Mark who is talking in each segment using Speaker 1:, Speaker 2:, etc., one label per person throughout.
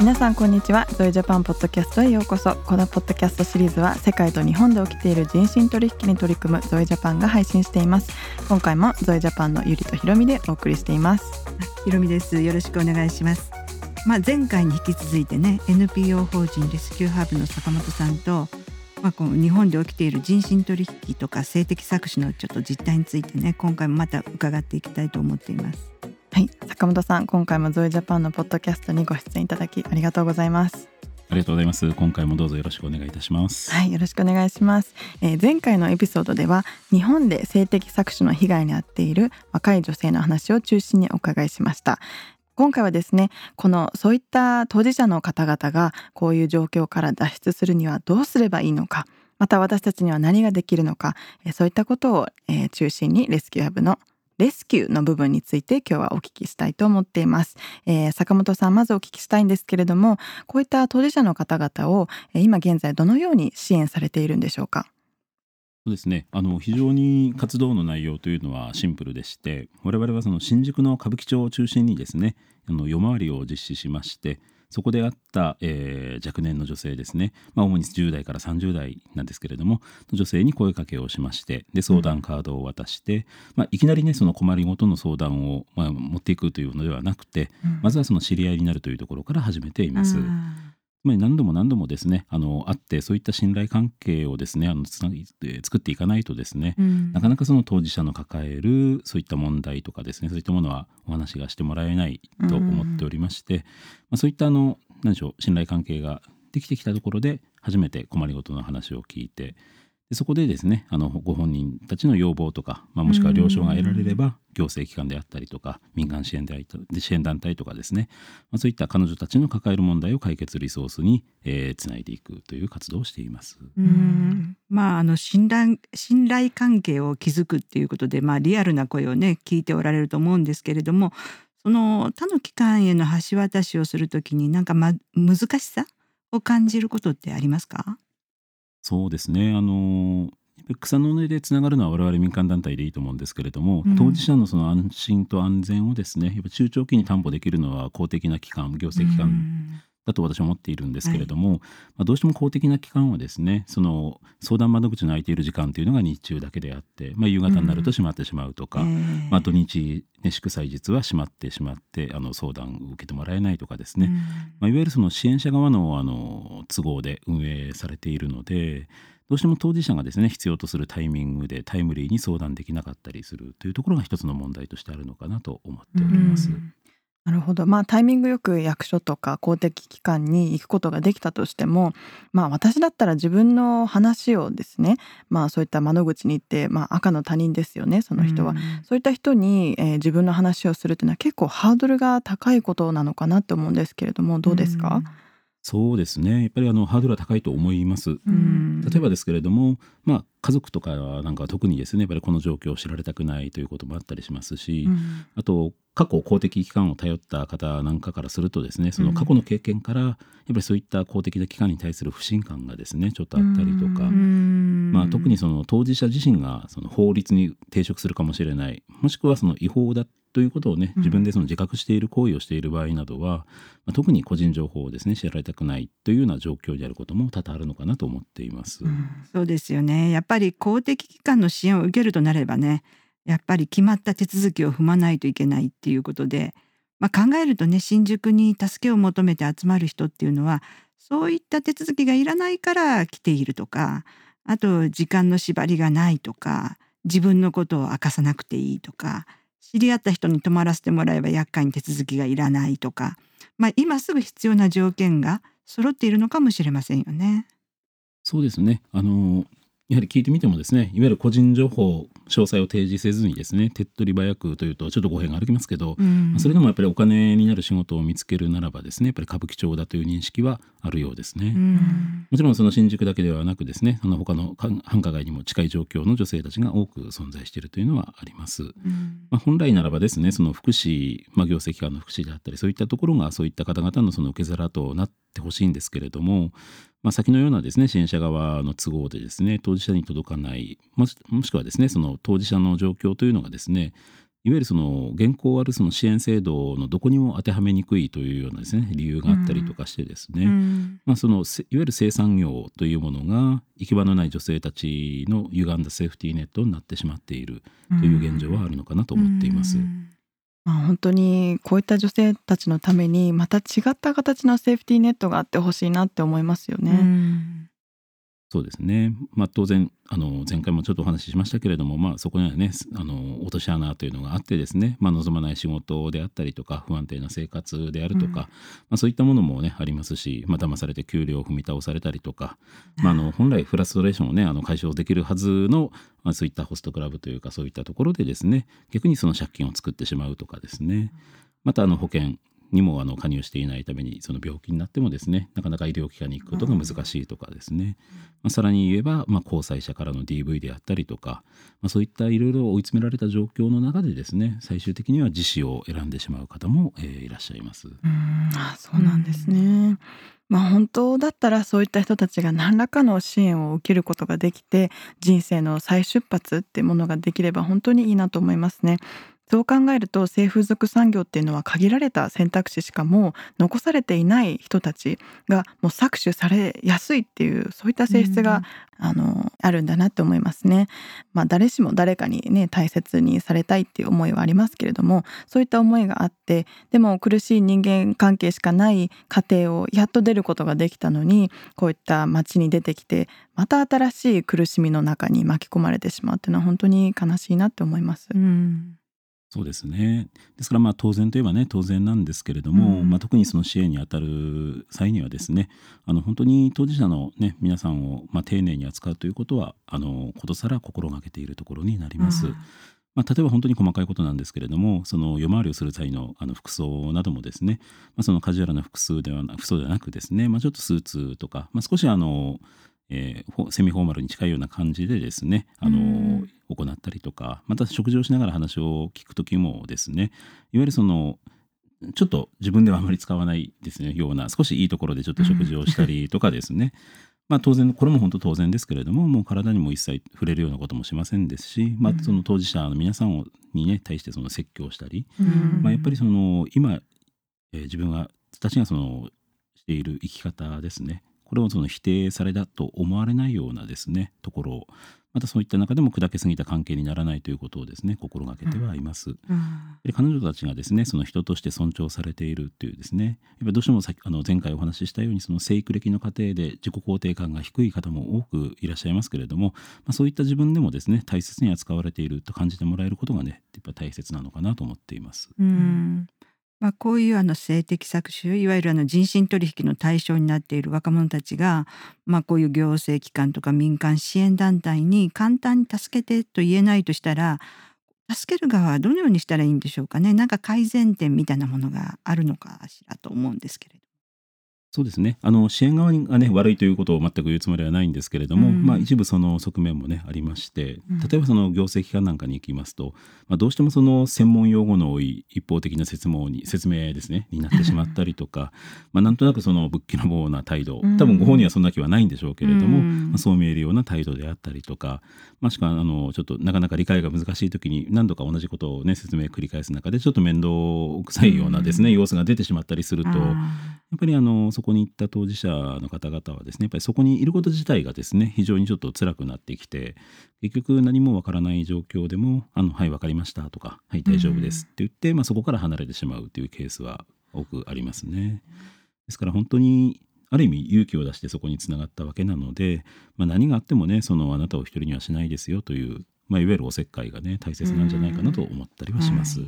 Speaker 1: 皆さんこんにちは。ゾイジャパンポッドキャストへようこそ。このポッドキャストシリーズは世界と日本で起きている人身取引に取り組むゾイジャパンが配信しています。今回もゾイジャパンのゆりとひろみでお送りしています。
Speaker 2: ひろみです。よろしくお願いします。まあ前回に引き続いてね NPO 法人レスキューハーブの坂本さんとまあ、この日本で起きている人身取引とか性的搾取のちょっと実態についてね今回もまた伺っていきたいと思っています。
Speaker 1: はい。坂本さん今回もゾイジャパンのポッドキャストにご出演いただきありがとうございます。
Speaker 3: ありがとうございます。今回もどうぞよろしくお願いいたします。
Speaker 1: はいよろしくお願いします、えー、前回のエピソードでは日本で性的搾取の被害に遭っている若い女性の話を中心にお伺いしました今回はですねこのそういった当事者の方々がこういう状況から脱出するにはどうすればいいのかまた私たちには何ができるのかそういったことを中心にレスキューハブのレスキューの部分について今日はお聞きしたいと思っています、えー、坂本さんまずお聞きしたいんですけれどもこういった当事者の方々を今現在どのように支援されているんでしょうか？
Speaker 3: そうですね。あの非常に活動の内容というのはシンプルでして我々はその新宿の歌舞伎町を中心にですねあの夜回りを実施しましてそこであった、えー、若年の女性ですね、まあ、主に10代から30代なんですけれども女性に声かけをしましてで相談カードを渡して、うん、まあ、いきなりねその困りごとの相談を、まあ、持っていくというのではなくて、うん、まずはその知り合いになるというところから始めています。うんつまり何度も何度もですねあの会ってそういった信頼関係をですねあのつ作っていかないとですね、うん、なかなかその当事者の抱えるそういった問題とかですねそういったものはお話がしてもらえないと思っておりまして、うん、まあ、そういったあの何でしょう信頼関係ができてきたところで初めて困りごとの話を聞いてでそこでですねあのご本人たちの要望とか、まあ、もしくは了承が得られれば行政機関であったりとか民間支援で支援団体とかですね、まあ、そういった彼女たちの抱える問題を解決リソースに、えー、つないでいくという活動をしています。
Speaker 2: うん。まあ、あの信頼信頼関係を築くっていうことで、まあ、リアルな声をね聞いておられると思うんですけれどもその他の機関への橋渡しをするときになんか、ま、難しさを感じることってありますか？
Speaker 3: そうですね。あの草の根でつながるのは我々民間団体でいいと思うんですけれども、うん、当事者のその安心と安全をですねやっぱ中長期に担保できるのは公的な機関行政機関だと私は思っているんですけれども、はい、まあ、どうしても公的な機関はですねその相談窓口の空いている時間というのが日中だけであって、まあ、夕方になると閉まってしまうとか、うん、まあ、土日、ね、祝祭日は閉まってしまってあの相談を受けてもらえないとかですね、うん、まあ、いわゆるその支援者側のあの都合で運営されているのでどうしても当事者がですね必要とするタイミングでタイムリーに相談できなかったりするというところが一つの問題としてあるのかなと思っております。うん
Speaker 1: なるほど。まあタイミングよく役所とか公的機関に行くことができたとしても、まあ私だったら自分の話をですね、まあそういった窓口に行って、まあ赤の他人ですよね、その人は。うん、そういった人に、えー、自分の話をするというのは結構ハードルが高いことなのかなと思うんですけれども、どうですか、うん
Speaker 3: そうですね。やっぱりあのハードルは高いと思います。例えばですけれども、まあ、家族とかなんか特にですねやっぱりこの状況を知られたくないということもあったりしますし、うん、あと過去公的機関を頼った方なんかからするとですねその過去の経験からやっぱりそういった公的な機関に対する不信感がですねちょっとあったりとか、まあ、特にその当事者自身がその法律に抵触するかもしれないもしくはその違法だということをね自分でその自覚している行為をしている場合などは、まあ、特に個人情報をですね知られたくないというような状況であることも多々あるのかなと思っています。うん、
Speaker 2: そうですよね。やっぱり公的機関の支援を受けるとなればねやっぱり決まった手続きを踏まないといけないっていうことで、まあ、考えるとね新宿に助けを求めて集まる人っていうのはそういった手続きがいらないから来ているとかあと時間の縛りがないとか自分のことを明かさなくていいとか知り合った人に泊まらせてもらえば厄介に手続きがいらないとか、まあ、今すぐ必要な条件が揃っているのかもしれませんよね。
Speaker 3: そうですねあのやはり聞いてみてもですねいわゆる個人情報詳細を提示せずにですね手っ取り早くというとちょっと語弊が歩きますけど、うん、それでもやっぱりお金になる仕事を見つけるならばですねやっぱり歌舞伎町だという認識はあるようですね、うん、もちろんその新宿だけではなくですねあの他の繁華街にも近い状況の女性たちが多く存在しているというのはあります、うん、まあ、本来ならばですねその福祉、まあ、行政機関の福祉であったりそういったところがそういった方々のその受け皿となってってほしいんですけれども、まあ、先のようなですね支援者側の都合でですね当事者に届かないもしもしくはですねその当事者の状況というのがですねいわゆるその現行あるその支援制度のどこにも当てはめにくいというようなですね理由があったりとかしてですね、
Speaker 2: うん、
Speaker 3: まあ、そのいわゆる生産業というものが行き場のない女性たちの歪んだセーフティーネットになってしまっているという現状はあるのかなと思っています。うん
Speaker 1: まあ、本当にこういった女性たちのためにまた違った形のセーフティーネットがあってほしいなって思いますよね。
Speaker 2: うん
Speaker 3: そうですね、まあ、当然あの前回もちょっとお話ししましたけれども、まあ、そこにはねあの落とし穴というのがあってですね、まあ、望まない仕事であったりとか不安定な生活であるとか、うん、まあ、そういったものもねありますし、まあ騙されて給料を踏み倒されたりとか、まあ、あの本来フラストレーションをねあの解消できるはずの、まあ、そういったホストクラブというかそういったところでですね逆にその借金を作ってしまうとかですね。またあの保険にもあの加入していないためにその病気になってもですねなかなか医療機関に行くことが難しいとかですね、まあ、さらに言えば、まあ、交際者からの DV であったりとか、まあ、そういったいろいろ追い詰められた状況の中でですね最終的には自死を選んでしまう方も、えー、いらっしゃいます。
Speaker 1: うんあそうなんですね、まあ本当だったらそういった人たちが何らかの支援を受けることができて人生の再出発っていうものができれば本当にいいなと思いますね。そう考えると性風俗産業っていうのは限られた選択肢しかも残されていない人たちがもう搾取されやすいっていうそういった性質が、うん、あのあるんだなって思いますね。まあ、誰しも誰かにね大切にされたいっていう思いはありますけれどもそういった思いがあってでも苦しい人間関係しかない家庭をやっと出ることができたのにこういった街に出てきてまた新しい苦しみの中に巻き込まれてしまうっていうのは本当に悲しいなって思います。
Speaker 2: うん
Speaker 3: そうですね。ですからまあ当然といえばね当然なんですけれども、うん、まあ、特にその支援にあたる際にはですねあの本当に当事者の、ね、皆さんをまあ丁寧に扱うということはあのことさら心がけているところになります。うん。まあ、例えば本当に細かいことなんですけれどもその夜回りをする際のあの服装などもですね、まあ、そのカジュアルな服装ではな服装ではなくですね、まあ、ちょっとスーツとか、まあ、少しあのえー、セミフォーマルに近いような感じでですねあの、行ったりとかまた食事をしながら話を聞く時もですねいわゆるそのちょっと自分ではあまり使わないですねような少しいいところでちょっと食事をしたりとかですね、まあ当然これも本当当然ですけれどももう体にも一切触れるようなこともしませんですし、まあ、その当事者の皆さんをにね対してその説教したり、まあ、やっぱりその今、えー、自分がたちがそのしている生き方ですねこれをその否定されたと思われないようなですねところをまたそういった中でも砕けすぎた関係にならないということをですね心がけてはいます。うんで彼女たちがですねその人として尊重されているっていうですねやっぱどうしてもさあの前回お話ししたようにその生育歴の過程で自己肯定感が低い方も多くいらっしゃいますけれども、まあ、そういった自分でもですね大切に扱われていると感じてもらえることがねやっぱ大切なのかなと思っています。
Speaker 2: うんまあ、こういうあの性的搾取いわゆるあの人身取引の対象になっている若者たちが、まあ、こういう行政機関とか民間支援団体に簡単に助けてと言えないとしたら助ける側はどのようにしたらいいんでしょうかねなんか改善点みたいなものがあるのかしらと思うんですけれど。
Speaker 3: そうですね。あの支援側が、ね、悪いということを全く言うつもりはないんですけれども、うん、まあ、一部その側面も、ね、ありまして例えばその行政機関なんかに行きますと、まあ、どうしてもその専門用語の多い一方的な説明に説明ですねになってしまったりとか まあなんとなくその仏教の棒な態度多分ご本人はそんな気はないんでしょうけれども、うん、まあ、そう見えるような態度であったりとか、もしくはあのちょっとなかなか理解が難しい時に何度か同じことを、ね、説明繰り返す中でちょっと面倒くさいようなですね、様子が出てしまったりすると、やっぱりあのそこに行った当事者の方々はですねやっぱりそこにいること自体がですね非常にちょっと辛くなってきて結局何もわからない状況でも「あのはい分かりました」とか「はい大丈夫です」って言って、まあ、そこから離れてしまうというケースは多くありますね。ですから本当にある意味勇気を出してそこにつながったわけなので、まあ、何があってもねそのあなたを一人にはしないですよという、まあ、いわゆるおせっかいがね大切なんじゃないかなと思ったりはします。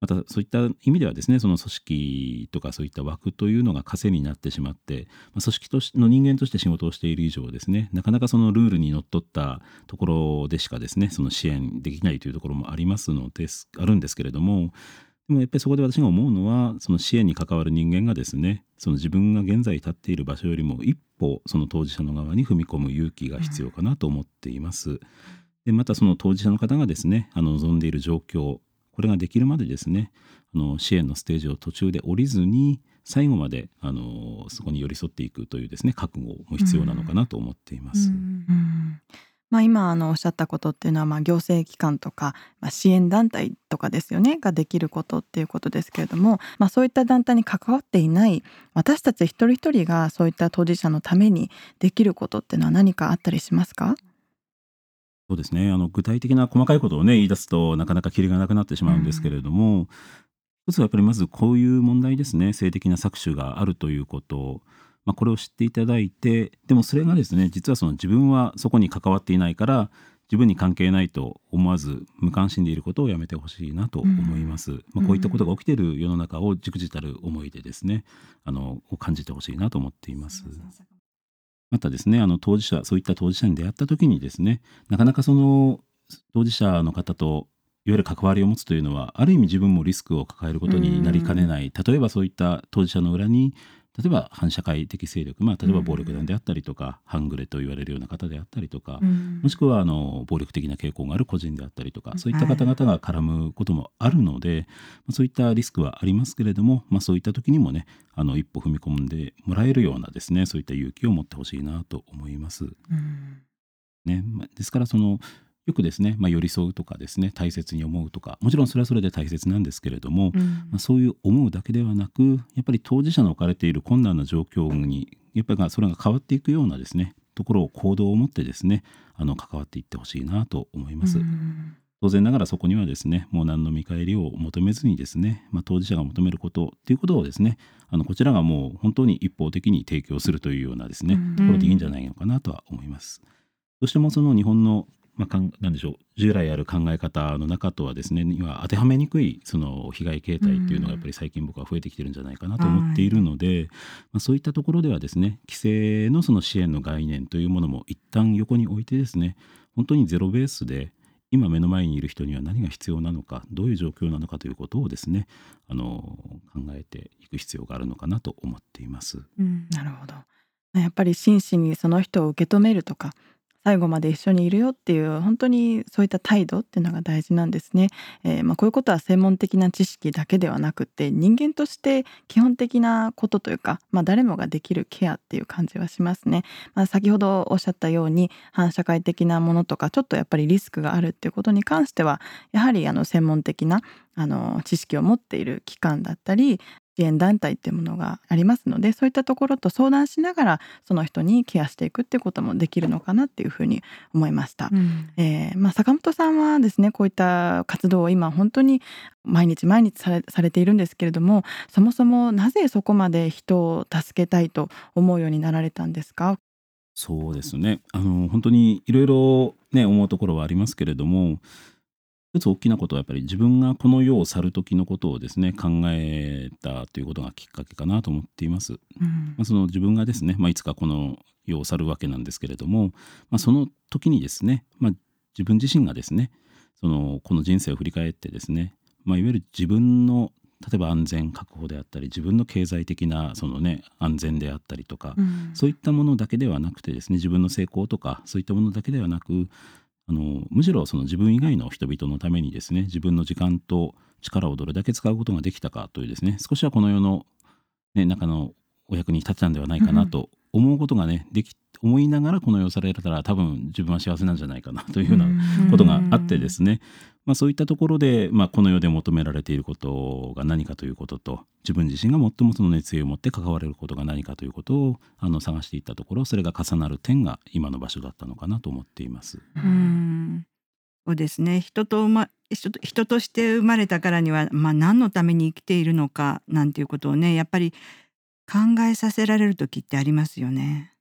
Speaker 3: またそういった意味ではですねその組織とかそういった枠というのが枷になってしまって、まあ、組織としの人間として仕事をしている以上ですねなかなかそのルールにのっとったところでしかですねその支援できないというところもありますのですあるんですけれどもでもやっぱりそこで私が思うのはその支援に関わる人間がですねその自分が現在立っている場所よりも一歩その当事者の側に踏み込む勇気が必要かなと思っています。でまたその当事者の方がですねあの望んでいる状況これができるまでですねあの支援のステージを途中で降りずに最後まであのそこに寄り添っていくというですね覚悟も必要なのかなと思っています。
Speaker 1: うんまあ、今あのおっしゃったことっていうのはまあ行政機関とか、まあ、支援団体とかですよねができることっていうことですけれども、まあ、そういった団体に関わっていない私たち一人一人がそういった当事者のためにできることっていうのは何かあったりしますか？
Speaker 3: そうですね。あの具体的な細かいことをね言い出すとなかなかキリがなくなってしまうんですけれども、うん一つはやっぱりまずこういう問題ですね。性的な搾取があるということ。まあ、これを知っていただいてでもそれがですね実はその自分はそこに関わっていないから自分に関係ないと思わず無関心でいることをやめてほしいなと思います、うん、まあ、こういったことが起きている世の中をじくじたる思いでですねあのを感じてほしいなと思っています。またですねあの当事者そういった当事者に出会った時にですねなかなかその当事者の方といわゆる関わりを持つというのはある意味自分もリスクを抱えることになりかねない、例えばそういった当事者の裏に例えば反社会的勢力、まあ、例えば暴力団であったりとか、うん、半グレと言われるような方であったりとか、うん、もしくはあの暴力的な傾向がある個人であったりとかそういった方々が絡むこともあるので、はい、そういったリスクはありますけれども、まあ、そういった時にもねあの一歩踏み込んでもらえるようなですねそういった勇気を持ってほしいなと思います。うん、ね、ですからそのよくですね、まあ、寄り添うとかですね大切に思うとかもちろんそれはそれで大切なんですけれども、うん、まあ、そういう思うだけではなくやっぱり当事者の置かれている困難な状況にやっぱりそれが変わっていくようなですねところを行動を持ってですねあの関わっていってほしいなと思います。うん当然ながらそこにはですねもう何の見返りを求めずにですね、まあ、当事者が求めることっていうことをですねあのこちらがもう本当に一方的に提供するというようなですね、ところでいいんじゃないのかなとは思います。どうしてもその日本のまあ、かんなんでしょう従来ある考え方の中とはですね今当てはめにくいその被害形態っていうのがやっぱり最近僕は増えてきてるんじゃないかなと思っているので、まあ、そういったところではですね規制のその支援の概念というものも一旦横に置いてですね本当にゼロベースで今目の前にいる人には何が必要なのかどういう状況なのかということをですねあの考えていく必要があるのかなと思っています。
Speaker 1: うん、なるほど。やっぱり真摯にその人を受け止めるとか最後まで一緒にいるよっていう本当にそういった態度っていうのが大事なんですね。えー、まあ、こういうことは専門的な知識だけではなくて人間として基本的なことというか、まあ、誰もができるケアっていう感じはしますね。まあ、先ほどおっしゃったように反社会的なものとかちょっとやっぱりリスクがあるっていうことに関してはやはりあの専門的なあの知識を持っている機関だったり支援団体っていうものがありますのでそういったところと相談しながらその人にケアしていくっていうこともできるのかなっていうふうに思いました。うん、えー、まあ、坂本さんはですねこういった活動を今本当に毎日毎日されされているんですけれどもそもそもなぜそこまで人を助けたいと思うようになられたんですか？
Speaker 3: そうですね。あの本当にいろいろね思うところはありますけれども一つ大きなことはやっぱり自分がこの世を去る時のことをですね考えたということがきっかけかなと思っています。うん、まあ、その自分がですね、まあ、いつかこの世を去るわけなんですけれども、まあ、その時にですね、まあ、自分自身がですねそのこの人生を振り返ってですね、まあ、いわゆる自分の例えば安全確保であったり自分の経済的なそのね安全であったりとか、うん、そういったものだけではなくてですね自分の成功とかそういったものだけではなくあのむしろその自分以外の人々のためにですね自分の時間と力をどれだけ使うことができたかというですね少しはこの世の、ね、中のお役に立てたんではないかなと思うことがねでき思いながらこの世をされたら多分自分は幸せなんじゃないかなというようなことがあってですね、まあ、そういったところで、まあ、この世で求められていることが何かということと自分自身が最もその熱意を持って関われることが何かということをあの探していったところそれが重なる点が今の場所だったのかなと思っています。
Speaker 2: うんそうですね人と、ま、人と人として生まれたからには、まあ、何のために生きているのかなんていうことをねやっぱり考えさせられる時ってありますよね。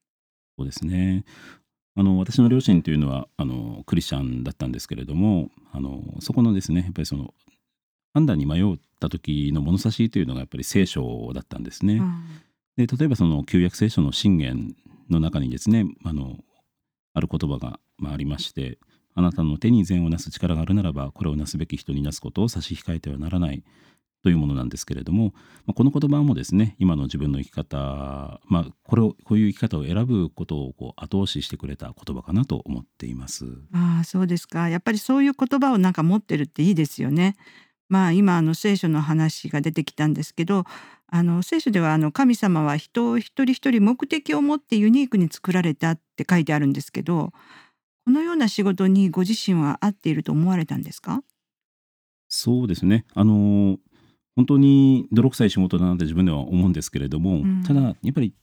Speaker 3: そうですね。あの私の両親というのはあのクリスチャンだったんですけれどもあのそこのですねやっぱりその判断に迷った時の物差しというのがやっぱり聖書だったんですね。うん、で例えばその旧約聖書の信玄の中にですねあのある言葉が、まあ、ありまして「あなたの手に善をなす力があるならばこれをなすべき人になすことを差し控えてはならない」というものなんですけれども、まあ、この言葉もですね今の自分の生き方、まあ、これをこういう生き方を選ぶことをこう後押ししてくれた言葉かなと思っています。
Speaker 2: ああそうですかやっぱりそういう言葉をなんか持ってるっていいですよね。まあ今あの聖書の話が出てきたんですけどあの聖書ではあの神様は人を一人一人目的を持ってユニークに作られたって書いてあるんですけどこのような仕事にご自身は合っていると思われたんですか？
Speaker 3: そうですねあの本当に泥臭い仕事だなって自分では思うんですけれども、うん、ただやっぱり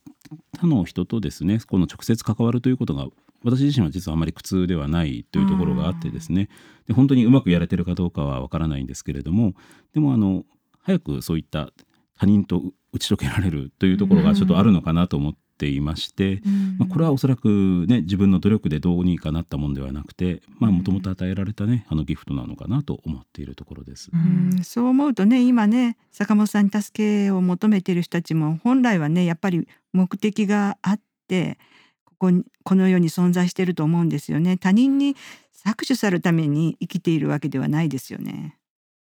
Speaker 3: 他の人とですねこの直接関わるということが私自身は実はあまり苦痛ではないというところがあってですね。で本当にうまくやれてるかどうかはわからないんですけれどもでもあの早くそういった他人と打ち解けられるというところがちょっとあるのかなと思っていまして、まあ、これはおそらくね自分の努力でどうにかなったもんではなくてもともと与えられたねあのギフトなのかなと思っているところです。
Speaker 2: うんそう思うとね今ね坂本さんに助けを求めている人たちも本来はねやっぱり目的があってここにこの世に存在していると思うんですよね。他人に搾取されるために生きているわけではないですよね。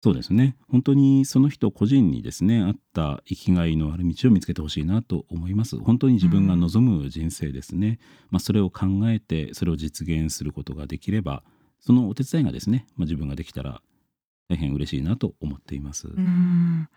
Speaker 3: そうですね。本当にその人個人にですねあった生きがいのある道を見つけてほしいなと思います。本当に自分が望む人生ですね、うん、まあ、それを考えてそれを実現することができればそのお手伝いがですね、まあ、自分ができたら大変嬉しいなと思っています。
Speaker 1: うん。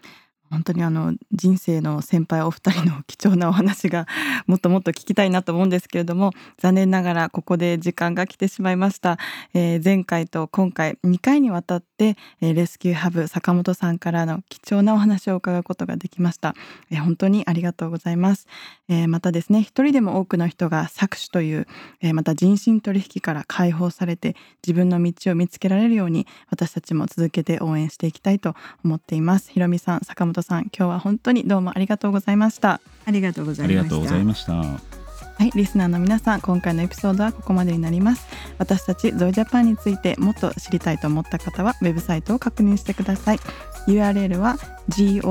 Speaker 1: 本当にあの人生の先輩お二人の貴重なお話が もっともっと聞きたいなと思うんですけれども残念ながらここで時間が来てしまいました、えー、前回と今回2回にわたって、えー、レスキューハブ坂本さんからの貴重なお話を伺うことができました、えー、本当にありがとうございます、えまたですね一人でも多くの人が搾取という、えまた人身取引から解放されて自分の道を見つけられるように私たちも続けて応援していきたいと思っています。ひろみさん坂本本さん今日は本当にどうも
Speaker 2: ありがとうございました。ありがとうございました
Speaker 3: は
Speaker 1: い、リスナーの皆さん今回のエピソードはここまでになります。私たちゾイジャパンについてもっと知りたいと思った方はウェブサイトを確認してください。URL は gozoe.jp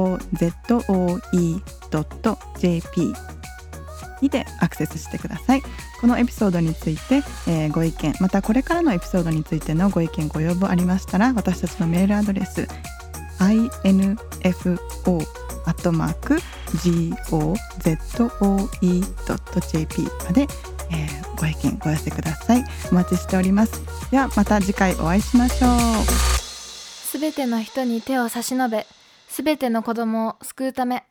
Speaker 1: にてアクセスしてください。このエピソードについて、えー、ご意見またこれからのエピソードについてのご意見ご要望ありましたら私たちのメールアドレス info アットマーク gozoe.jp まで、えー、ご意見ご寄せくださいお待ちしております。ではまた次回お会いしましょう
Speaker 4: す。べての人に手を差し伸べす。べての子供を救うため